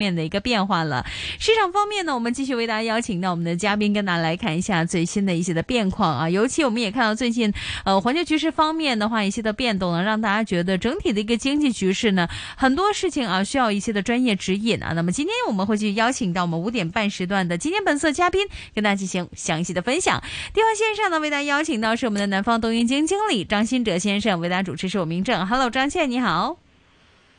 面的一个变化了，市场方面呢，我们继续为大家邀请到我们的嘉宾，跟大家来看一下最新的一些的变况啊。尤其我们也看到最近，呃，环球局势方面的话，一些的变动呢，让大家觉得整体的一个经济局势呢，很多事情啊，需要一些的专业指引啊。那么今天我们会去邀请到我们五点半时段的今天本色嘉宾，跟大家进行详细的分享。电话线上呢，为大家邀请到是我们的南方东英经经理张新哲先生，为大家主持是我明正。Hello，张倩，你好。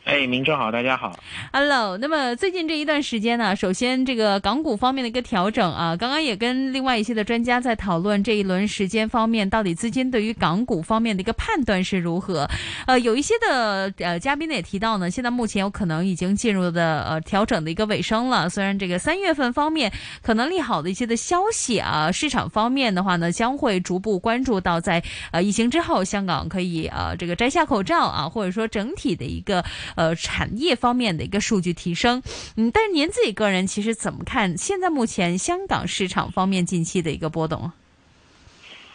哎，明正好，大家好，Hello。那么最近这一段时间呢，首先这个港股方面的一个调整啊，刚刚也跟另外一些的专家在讨论这一轮时间方面，到底资金对于港股方面的一个判断是如何？呃，有一些的呃嘉宾呢也提到呢，现在目前有可能已经进入的呃调整的一个尾声了。虽然这个三月份方面可能利好的一些的消息啊，市场方面的话呢，将会逐步关注到在呃疫情之后，香港可以呃这个摘下口罩啊，或者说整体的一个。呃，产业方面的一个数据提升，嗯，但是您自己个人其实怎么看现在目前香港市场方面近期的一个波动？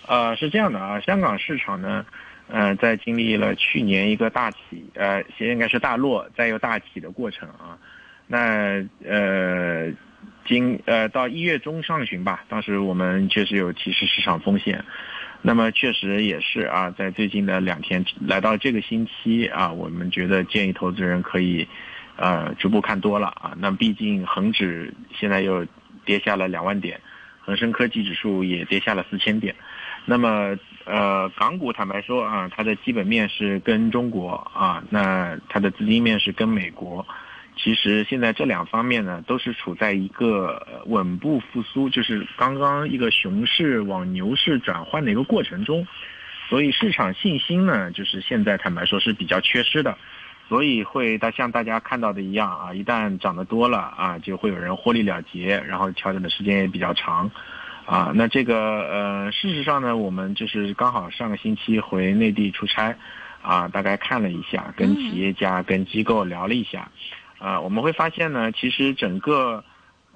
呃，是这样的啊，香港市场呢，呃，在经历了去年一个大起，呃，应该是大落再又大起的过程啊，那呃，今呃到一月中上旬吧，当时我们确实有提示市场风险。那么确实也是啊，在最近的两天来到这个星期啊，我们觉得建议投资人可以，呃，逐步看多了啊。那毕竟恒指现在又跌下了两万点，恒生科技指数也跌下了四千点。那么呃，港股坦白说啊，它的基本面是跟中国啊，那它的资金面是跟美国。其实现在这两方面呢，都是处在一个稳步复苏，就是刚刚一个熊市往牛市转换的一个过程中，所以市场信心呢，就是现在坦白说是比较缺失的，所以会大像大家看到的一样啊，一旦涨得多了啊，就会有人获利了结，然后调整的时间也比较长，啊，那这个呃，事实上呢，我们就是刚好上个星期回内地出差，啊，大概看了一下，跟企业家、跟机构聊了一下。啊，我们会发现呢，其实整个，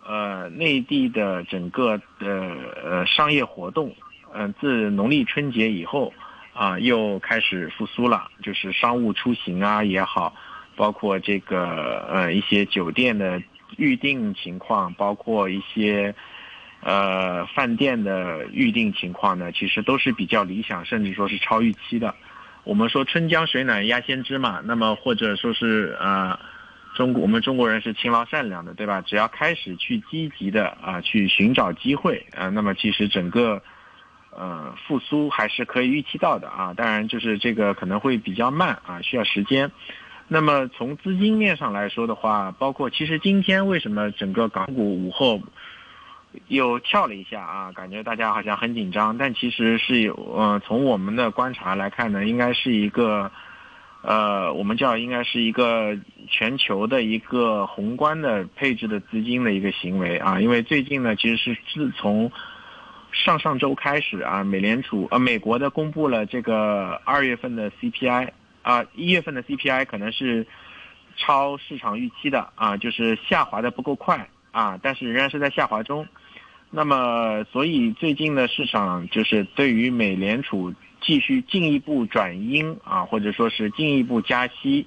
呃，内地的整个的呃商业活动，嗯、呃，自农历春节以后，啊，又开始复苏了，就是商务出行啊也好，包括这个呃一些酒店的预订情况，包括一些，呃饭店的預訂情况呢，其实都是比较理想，甚至说是超预期的。我们说春江水暖鸭先知嘛，那么或者说是呃。中国，我们中国人是勤劳善良的，对吧？只要开始去积极的啊，去寻找机会啊，那么其实整个，呃，复苏还是可以预期到的啊。当然，就是这个可能会比较慢啊，需要时间。那么从资金面上来说的话，包括其实今天为什么整个港股午后又跳了一下啊？感觉大家好像很紧张，但其实是有，呃，从我们的观察来看呢，应该是一个。呃，我们叫应该是一个全球的一个宏观的配置的资金的一个行为啊，因为最近呢，其实是自从上上周开始啊，美联储呃美国的公布了这个二月份的 CPI 啊，一月份的 CPI 可能是超市场预期的啊，就是下滑的不够快啊，但是仍然是在下滑中。那么，所以最近的市场就是对于美联储。繼續進一步转阴啊，或者说是进一步加息，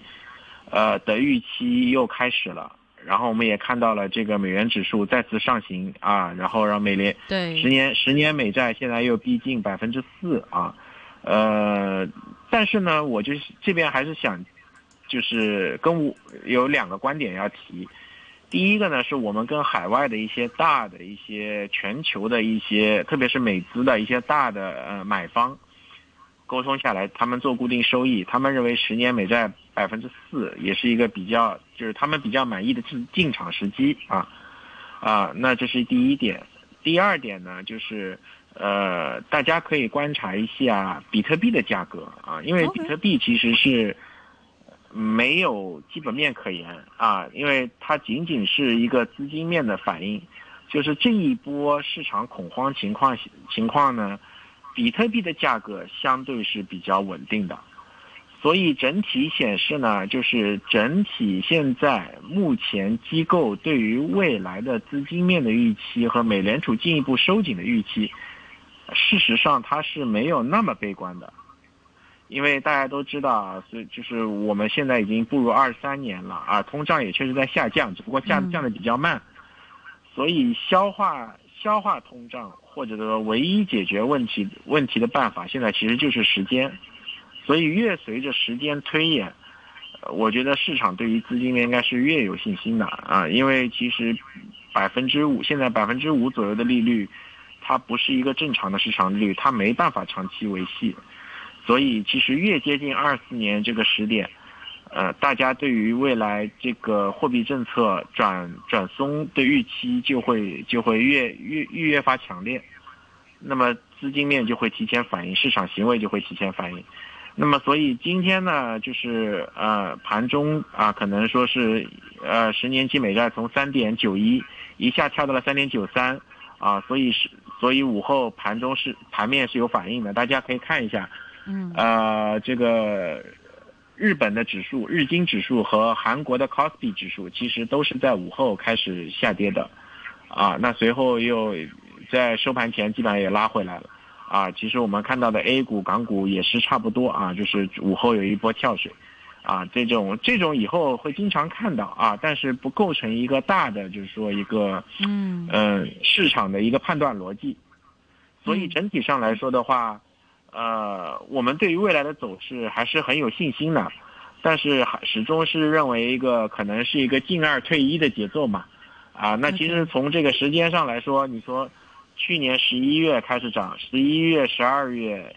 呃的预期又开始了。然后我们也看到了这个美元指数再次上行啊，然后让美联对十年十年美债现在又逼近百分之四啊，呃，但是呢，我就是这边还是想，就是跟我有两个观点要提。第一个呢，是我们跟海外的一些大的一些全球的一些，特别是美资的一些大的呃买方。溝通下来，他们做固定收益，他们认为十年美债百分之四也是一个比较，就是他们比较满意的进进场时机啊，啊，那这是第一点。第二点呢，就是呃，大家可以观察一下比特币的价格啊，因为比特币其实是没有基本面可言啊，因为它仅仅是一个资金面的反应，就是这一波市场恐慌情况情况呢。比特币的价格相对是比较稳定的，所以整体显示呢，就是整体现在目前机构对于未来的资金面的预期和美联储进一步收紧的预期，事实上它是没有那么悲观的。因为大家都知道啊，所以就是我们现在已经步入二三年了啊，通胀也确实在下降，只不过降降的比较慢，所以消化消化通胀或者说唯一解决问题问题的办法，现在其实就是时间，所以越随着时间推演，我觉得市场对于资金面应该是越有信心的啊，因为其实百分之五现在百分之五左右的利率，它不是一个正常的市场利率，它没办法长期维系。所以，其实越接近二四年这个时点，呃，大家对于未来这个货币政策转转松的预期就会就会越越越越发强烈，那么资金面就会提前反应，市场行为就会提前反应。那么，所以今天呢，就是呃盘中啊，可能说是呃十年期美债从三点九一一下跳到了三点九三啊，所以是所以午后盘中是盘面是有反应的，大家可以看一下。嗯，呃，这个日本的指数、日经指数和韩国的 c o s p i 指数，其实都是在午后开始下跌的，啊，那随后又在收盘前基本上也拉回来了，啊，其实我们看到的 A 股、港股也是差不多啊，就是午后有一波跳水，啊，这种这种以后会经常看到啊，但是不构成一个大的，就是说一个嗯。嗯市场的一个判断逻辑，所以整体上来说的话。呃，我们对于未来的走势还是很有信心的，但是还始终是认为一个可能是一个进二退一的节奏嘛，啊，那其实从这个时间上来说，你说去年十一月开始涨，十一月、十二月，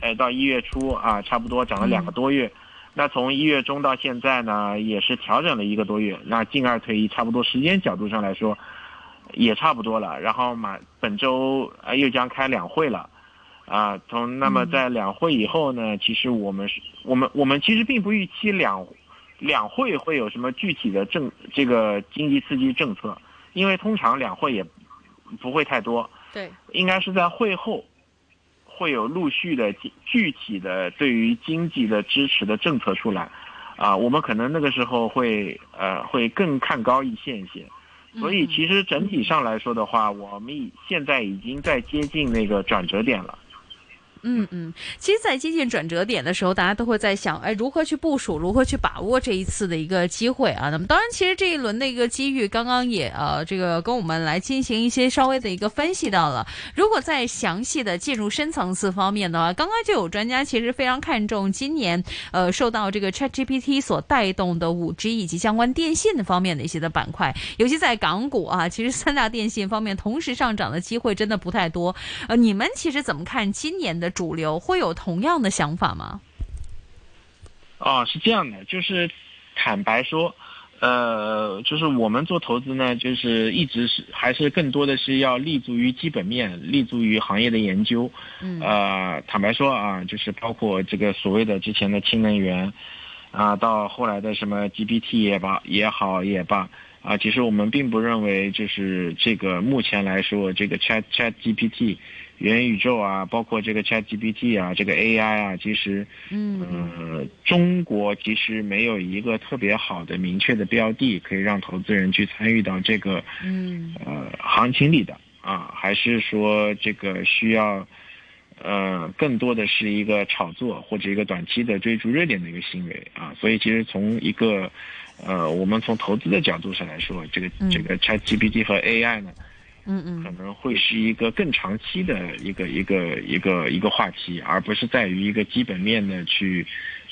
哎，到一月初啊，差不多涨了两个多月，那从一月中到现在呢，也是调整了一个多月，那进二退一，差不多时间角度上来说，也差不多了，然后马本周啊又将开两会了。啊，从那么在两会以后呢，其实我们是，我们我们其实并不预期两两会会有什么具体的政这个经济刺激政策，因为通常两会也不会太多，对，应该是在会后会有陆续的具体的对于经济的支持的政策出来，啊，我们可能那个时候会呃会更看高一线一些。所以其实整体上来说的话，我们已现在已经在接近那个转折点了。嗯嗯，其实，在接近转折点的时候，大家都会在想，哎，如何去部署，如何去把握这一次的一个机会啊？那么，当然，其实这一轮的一个机遇，刚刚也呃，这个跟我们来进行一些稍微的一个分析到了。如果在详细的进入深层次方面的话，刚刚就有专家其实非常看重今年呃，受到这个 ChatGPT 所带动的五 G 以及相关电信的方面的一些的板块，尤其在港股啊，其实三大电信方面同时上涨的机会真的不太多。呃，你们其实怎么看今年的？主流会有同样的想法吗？哦，是这样的，就是坦白说，呃，就是我们做投资呢，就是一直是还是更多的是要立足于基本面，立足于行业的研究。嗯。呃，坦白说啊，就是包括这个所谓的之前的氢能源，啊，到后来的什么 GPT 也罢也好也罢，啊，其实我们并不认为就是这个目前来说这个 Chat Chat GPT。元宇宙啊，包括这个 ChatGPT 啊，这个 AI 啊，其实，嗯，中国其实没有一个特别好的明确的标的，可以让投资人去参与到这个，嗯，呃，行情里的啊，还是说这个需要，呃，更多的是一个炒作或者一个短期的追逐热点的一个行为啊，所以其实从一个，呃，我们从投资的角度上来说，这个这个 ChatGPT 和 AI 呢。嗯嗯，可能会是一个更长期的一个一个一个一个话题，而不是在于一个基本面的去。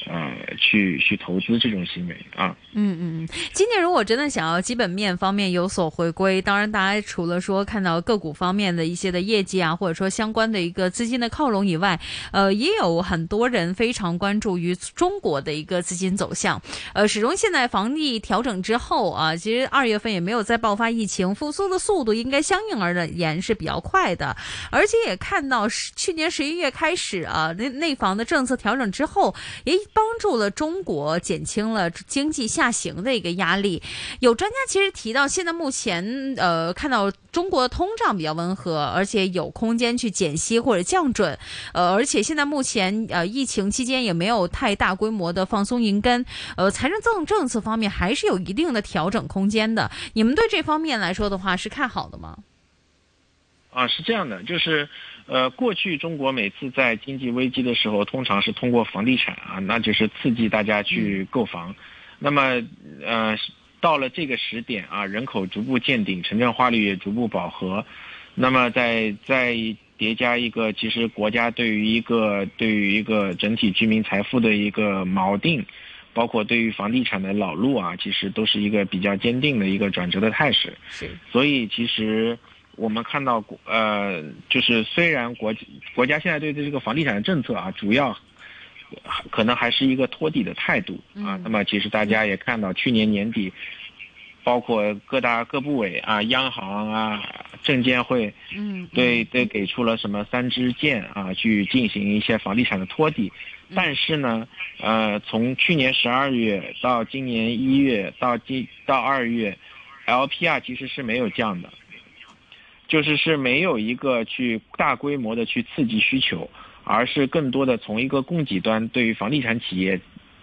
呃，去去投资这种行为啊，嗯嗯嗯，今年如果真的想要基本面方面有所回归，当然大家除了说看到个股方面的一些的业绩啊，或者说相关的一个资金的靠拢以外，呃，也有很多人非常关注于中国的一个资金走向。呃，始终现在防疫调整之后啊，其实二月份也没有再爆发疫情，复苏的速度应该相应而言是比较快的，而且也看到去年十一月开始啊，内内房的政策调整之后也。帮助了中国减轻了经济下行的一个压力。有专家其实提到，现在目前呃看到中国通胀比较温和，而且有空间去减息或者降准。呃，而且现在目前呃疫情期间也没有太大规模的放松银根。呃，财政政政策方面还是有一定的调整空间的。你们对这方面来说的话是看好的吗？啊，是这样的，就是。呃，过去中国每次在经济危机的时候，通常是通过房地产啊，那就是刺激大家去购房。那么，呃，到了这个时点啊，人口逐步见顶，城镇化率也逐步饱和。那么，再再叠加一个，其实国家对于一个对于一个整体居民财富的一个锚定，包括对于房地产的老路啊，其实都是一个比较坚定的一个转折的态势。是。所以，其实。我们看到国，呃，就是虽然国国家现在对这个房地产的政策啊，主要可能还是一个托底的态度啊。那么，其实大家也看到，去年年底，包括各大各部委啊、央行啊、证监会，嗯，对对，给出了什么三支箭啊，去进行一些房地产的托底。但是呢，呃，从去年十二月到今年一月到今到二月，LPR 其实是没有降的。就是是没有一个去大规模的去刺激需求，而是更多的从一个供给端对于房地产企业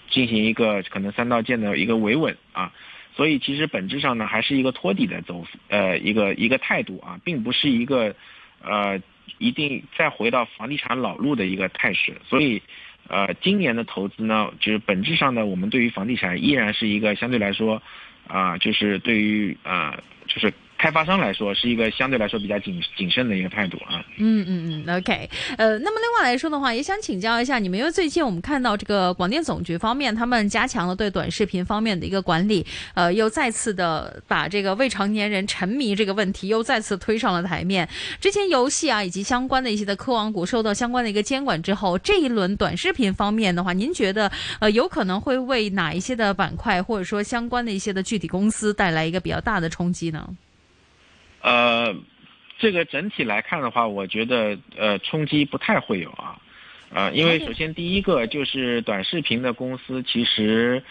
进行一个可能三道剑的一个维稳啊，所以其实本质上呢还是一个托底的走呃一个一个态度啊，并不是一个呃一定再回到房地产老路的一个态势，所以呃今年的投资呢，就是本质上呢我们对于房地产依然是一个相对来说啊就是对于啊就是。开发商来说是一个相对来说比较谨谨慎的一个态度啊。嗯嗯嗯，OK，呃，那么另外来说的话，也想请教一下你们，因为最近我们看到这个广电总局方面，他们加强了对短视频方面的一个管理，呃，又再次的把这个未成年人沉迷这个问题又再次推上了台面。之前游戏啊以及相关的一些的科网股受到相关的一个监管之后，这一轮短视频方面的话，您觉得呃有可能会为哪一些的板块或者说相关的一些的具体公司带来一个比较大的冲击呢？呃，这个整体来看的话，我觉得呃冲击不太会有啊，啊，因为首先第一个就是短视频的公司，其实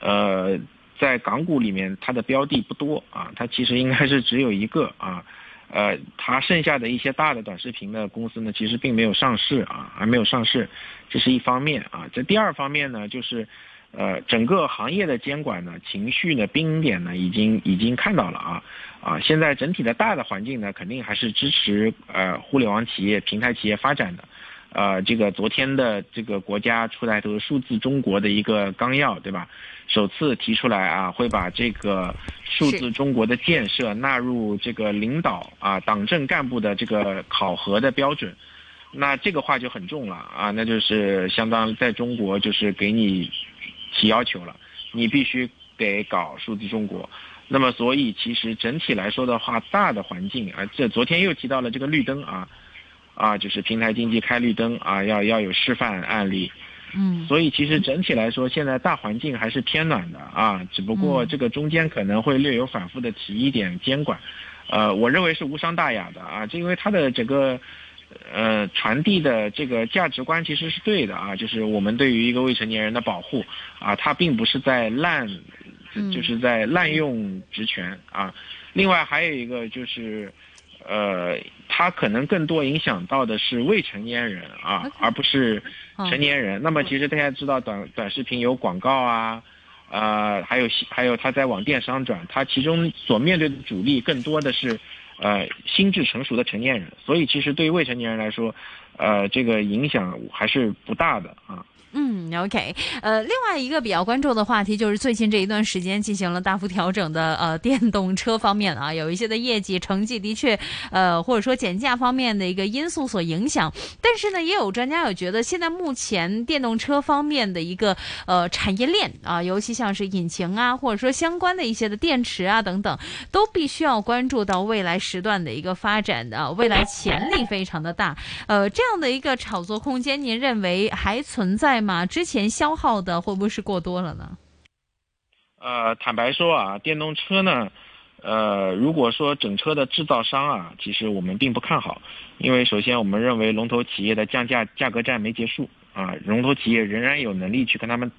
呃在港股里面它的标的不多啊，它其实应该是只有一个啊，呃，它剩下的一些大的短视频的公司呢，其实并没有上市啊，还没有上市，这是一方面啊。这第二方面呢，就是呃整个行业的监管呢，情绪呢，冰点呢，已经已经看到了啊。啊，现在整体的大的环境呢，肯定还是支持呃互联网企业、平台企业发展的。呃，这个昨天的这个国家出来的数字中国的一个纲要，对吧？首次提出来啊，会把这个数字中国的建设纳入这个领导啊党政干部的这个考核的标准。那这个话就很重了啊，那就是相当在中国就是给你提要求了，你必须得搞数字中国。那么，所以其实整体来说的话，大的环境啊，这昨天又提到了这个绿灯啊，啊，就是平台经济开绿灯啊，要要有示范案例，嗯，所以其实整体来说，现在大环境还是偏暖的啊，只不过这个中间可能会略有反复的提一点监管，呃，我认为是无伤大雅的啊，这因为它的整个呃传递的这个价值观其实是对的啊，就是我们对于一个未成年人的保护啊，他并不是在滥。就是在滥用职权啊，另外还有一个就是，呃，他可能更多影响到的是未成年人啊，而不是成年人。那么其实大家知道，短短视频有广告啊，呃，还有还有他在往电商转，他其中所面对的主力更多的是，呃，心智成熟的成年人。所以其实对于未成年人来说，呃，这个影响还是不大的啊。嗯，OK，呃，另外一个比较关注的话题就是最近这一段时间进行了大幅调整的呃电动车方面啊，有一些的业绩成绩的确呃或者说减价方面的一个因素所影响，但是呢，也有专家有觉得现在目前电动车方面的一个呃产业链啊，尤其像是引擎啊，或者说相关的一些的电池啊等等，都必须要关注到未来时段的一个发展的未来潜力非常的大，呃，这这样的一个炒作空间，您认为还存在？吗，之前消耗的会不会是过多了呢？呃，坦白说啊，电动车呢，呃，如果说整车的制造商啊，其实我们并不看好，因为首先我们认为龙头企业的降价价格战没结束啊，龙头企业仍然有能力去跟他们，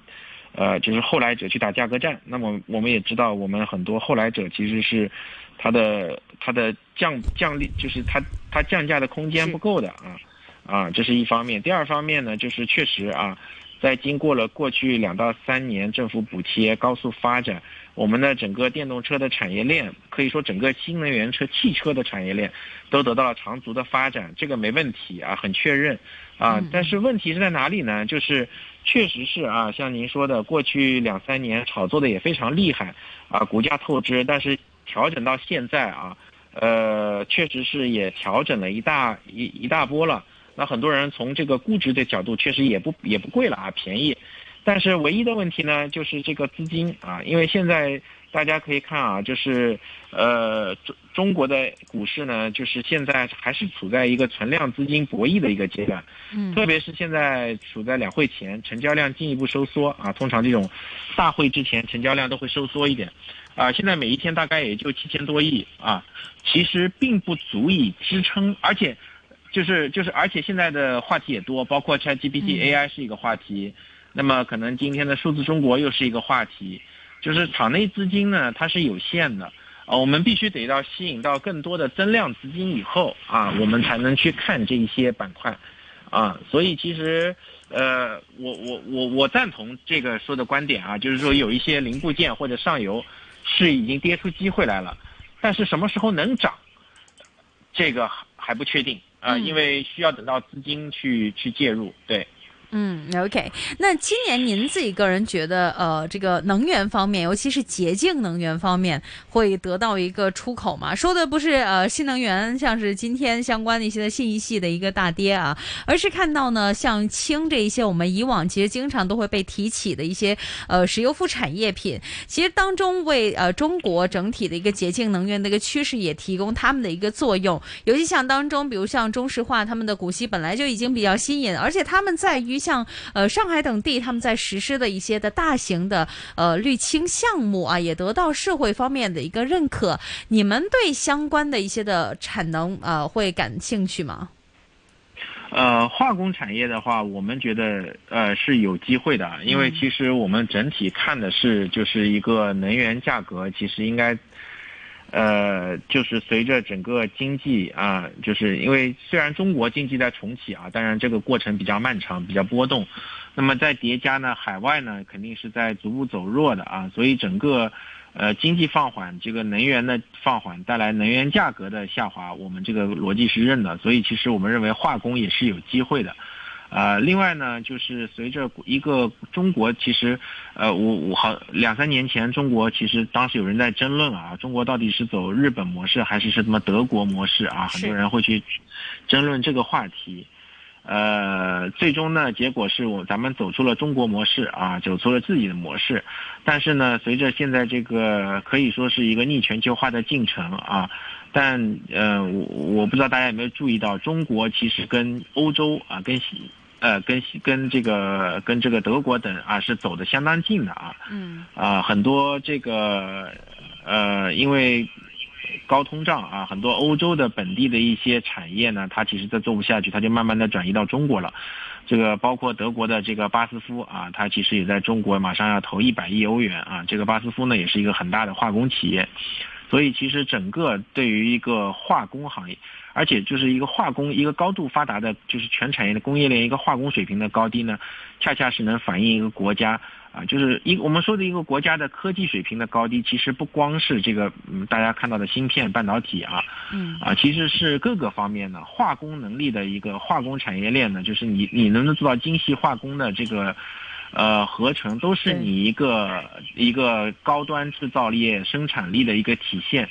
呃，就是后来者去打价格战。那么我们也知道，我们很多后来者其实是它的它的降降力，就是它它降价的空间不够的啊。啊，这是一方面。第二方面呢，就是确实啊，在经过了过去两到三年政府补贴高速发展，我们的整个电动车的产业链，可以说整个新能源车汽车的产业链都得到了长足的发展，这个没问题啊，很确认啊。但是问题是在哪里呢？就是确实是啊，像您说的，过去两三年炒作的也非常厉害啊，股价透支，但是调整到现在啊，呃，确实是也调整了一大一一大波了。那很多人从这个估值的角度，确实也不也不贵了啊，便宜。但是唯一的问题呢，就是这个资金啊，因为现在大家可以看啊，就是呃中中国的股市呢，就是现在还是处在一个存量资金博弈的一个阶段。嗯。特别是现在处在两会前，成交量进一步收缩啊。通常这种大会之前，成交量都会收缩一点。啊，现在每一天大概也就七千多亿啊，其实并不足以支撑，而且。就是就是，而且现在的话题也多，包括 ChatGPT、AI 是一个话题，那么可能今天的数字中国又是一个话题。就是场内资金呢，它是有限的，啊，我们必须得到吸引到更多的增量资金以后啊，我们才能去看这一些板块，啊，所以其实，呃，我我我我赞同这个说的观点啊，就是说有一些零部件或者上游是已经跌出机会来了，但是什么时候能涨，这个还不确定。啊，因为需要等到资金去去介入，对。嗯，OK。那今年您自己个人觉得，呃，这个能源方面，尤其是洁净能源方面，会得到一个出口吗？说的不是呃新能源，像是今天相关的一些的信息系的一个大跌啊，而是看到呢，像氢这一些我们以往其实经常都会被提起的一些呃石油副产业品，其实当中为呃中国整体的一个洁净能源的一个趋势也提供他们的一个作用。尤其像当中，比如像中石化，他们的股息本来就已经比较吸引，而且他们在于。像呃上海等地，他们在实施的一些的大型的呃绿氢项目啊，也得到社会方面的一个认可。你们对相关的一些的产能呃会感兴趣吗？呃，化工产业的话，我们觉得呃是有机会的，因为其实我们整体看的是就是一个能源价格，其实应该。呃，就是随着整个经济啊，就是因为虽然中国经济在重启啊，当然这个过程比较漫长，比较波动。那么在叠加呢，海外呢肯定是在逐步走弱的啊，所以整个呃经济放缓，这个能源的放缓带来能源价格的下滑，我们这个逻辑是认的。所以其实我们认为化工也是有机会的。呃，另外呢，就是随着一个中国，其实，呃，我我好两三年前，中国其实当时有人在争论啊，中国到底是走日本模式还是什么德国模式啊？很多人会去争论这个话题。呃，最终呢，结果是我咱们走出了中国模式啊，走出了自己的模式。但是呢，随着现在这个可以说是一个逆全球化的进程啊，但呃，我我不知道大家有没有注意到，中国其实跟欧洲啊，跟西。呃，跟跟这个跟这个德国等啊是走的相当近的啊，嗯，啊很多这个呃因为高通胀啊，很多欧洲的本地的一些产业呢，它其实在做不下去，它就慢慢的转移到中国了。这个包括德国的这个巴斯夫啊，它其实也在中国马上要投一百亿欧元啊。这个巴斯夫呢，也是一个很大的化工企业，所以其实整个对于一个化工行业。而且就是一个化工，一个高度发达的，就是全产业的工业链，一个化工水平的高低呢，恰恰是能反映一个国家啊，就是一我们说的一个国家的科技水平的高低，其实不光是这个嗯大家看到的芯片、半导体啊，嗯啊，其实是各个方面的化工能力的一个化工产业链呢，就是你你能不能做到精细化工的这个呃合成，都是你一个一个高端制造业生产力的一个体现。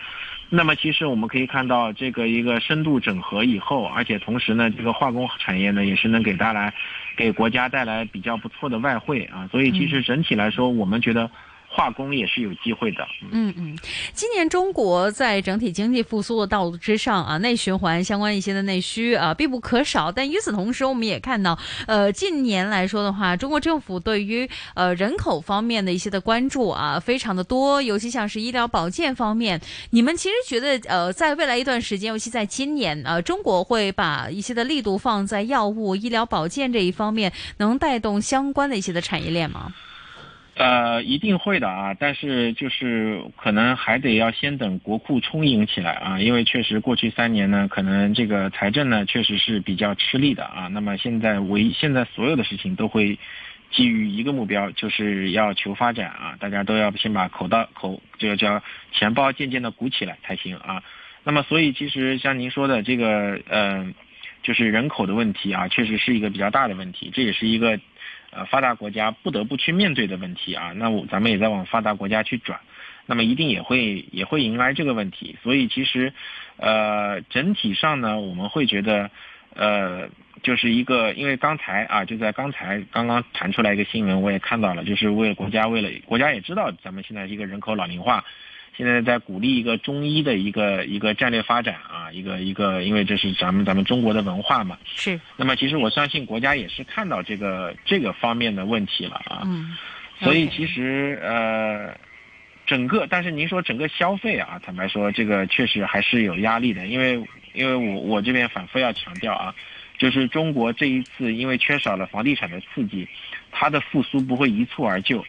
那么其实我们可以看到，这个一个深度整合以后，而且同时呢，这个化工产业呢也是能给带来，给国家带来比较不错的外汇啊，所以其实整体来说，我们觉得。化工也是有机会的。嗯嗯，今年中国在整体经济复苏的道路之上啊，内循环相关一些的内需啊必不可少。但与此同时，我们也看到，呃，近年来说的话，中国政府对于呃人口方面的一些的关注啊，非常的多，尤其像是医疗保健方面。你们其实觉得，呃，在未来一段时间，尤其在今年，呃，中国会把一些的力度放在药物、医疗保健这一方面，能带动相关的一些的产业链吗？呃，一定会的啊，但是就是可能还得要先等国库充盈起来啊，因为确实过去三年呢，可能这个财政呢确实是比较吃力的啊。那么现在唯现在所有的事情都会基于一个目标，就是要求发展啊，大家都要先把口袋口这个叫钱包渐渐的鼓起来才行啊。那么，所以其实像您说的这个，呃，就是人口的问题啊，确实是一个比较大的问题，这也是一个呃发达国家不得不去面对的问题啊。那我咱们也在往发达国家去转，那么一定也会也会迎来这个问题。所以其实，呃，整体上呢，我们会觉得，呃。就是一个，因为刚才啊，就在刚才刚刚弹出来一个新闻，我也看到了，就是为了国家，为了国家也知道咱们现在一个人口老龄化，现在在鼓励一个中医的一个一个战略发展啊，一个一个，因为这是咱们咱们中国的文化嘛。是。那么其实我相信国家也是看到这个这个方面的问题了啊。嗯。所以其实呃，整个，但是您说整个消费啊，坦白说，这个确实还是有压力的，因为因为我我这边反复要强调啊。就是中国这一次，因为缺少了房地产的刺激，它的复苏不会一蹴而就，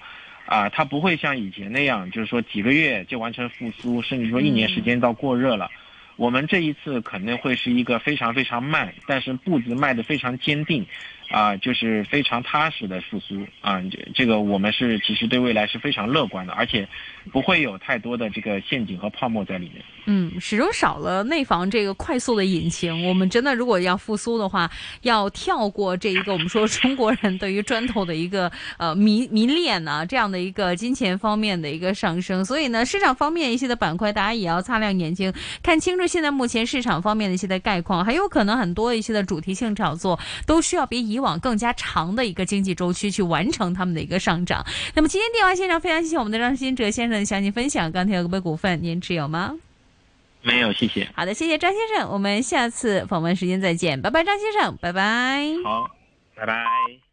啊，它不会像以前那样，就是说几个月就完成复苏，甚至说一年时间到过热了。我们这一次肯定会是一个非常非常慢，但是步子迈得非常坚定。啊，就是非常踏实的复苏啊，这这个我们是其实对未来是非常乐观的，而且不会有太多的这个陷阱和泡沫在里面。嗯，始终少了内房这个快速的引擎，我们真的如果要复苏的话，要跳过这一个我们说中国人对于砖头的一个呃迷迷恋呢，这样的一个金钱方面的一个上升。所以呢，市场方面一些的板块，大家也要擦亮眼睛，看清楚现在目前市场方面的一些的概况，很有可能很多一些的主题性炒作都需要比以以往更加长的一个经济周期去完成他们的一个上涨。那么今天电话线上非常谢谢我们的张新哲先生的详细分享。钢铁股股份您持有吗？没有，谢谢。好的，谢谢张先生，我们下次访问时间再见，拜拜，张先生，拜拜。好，拜拜。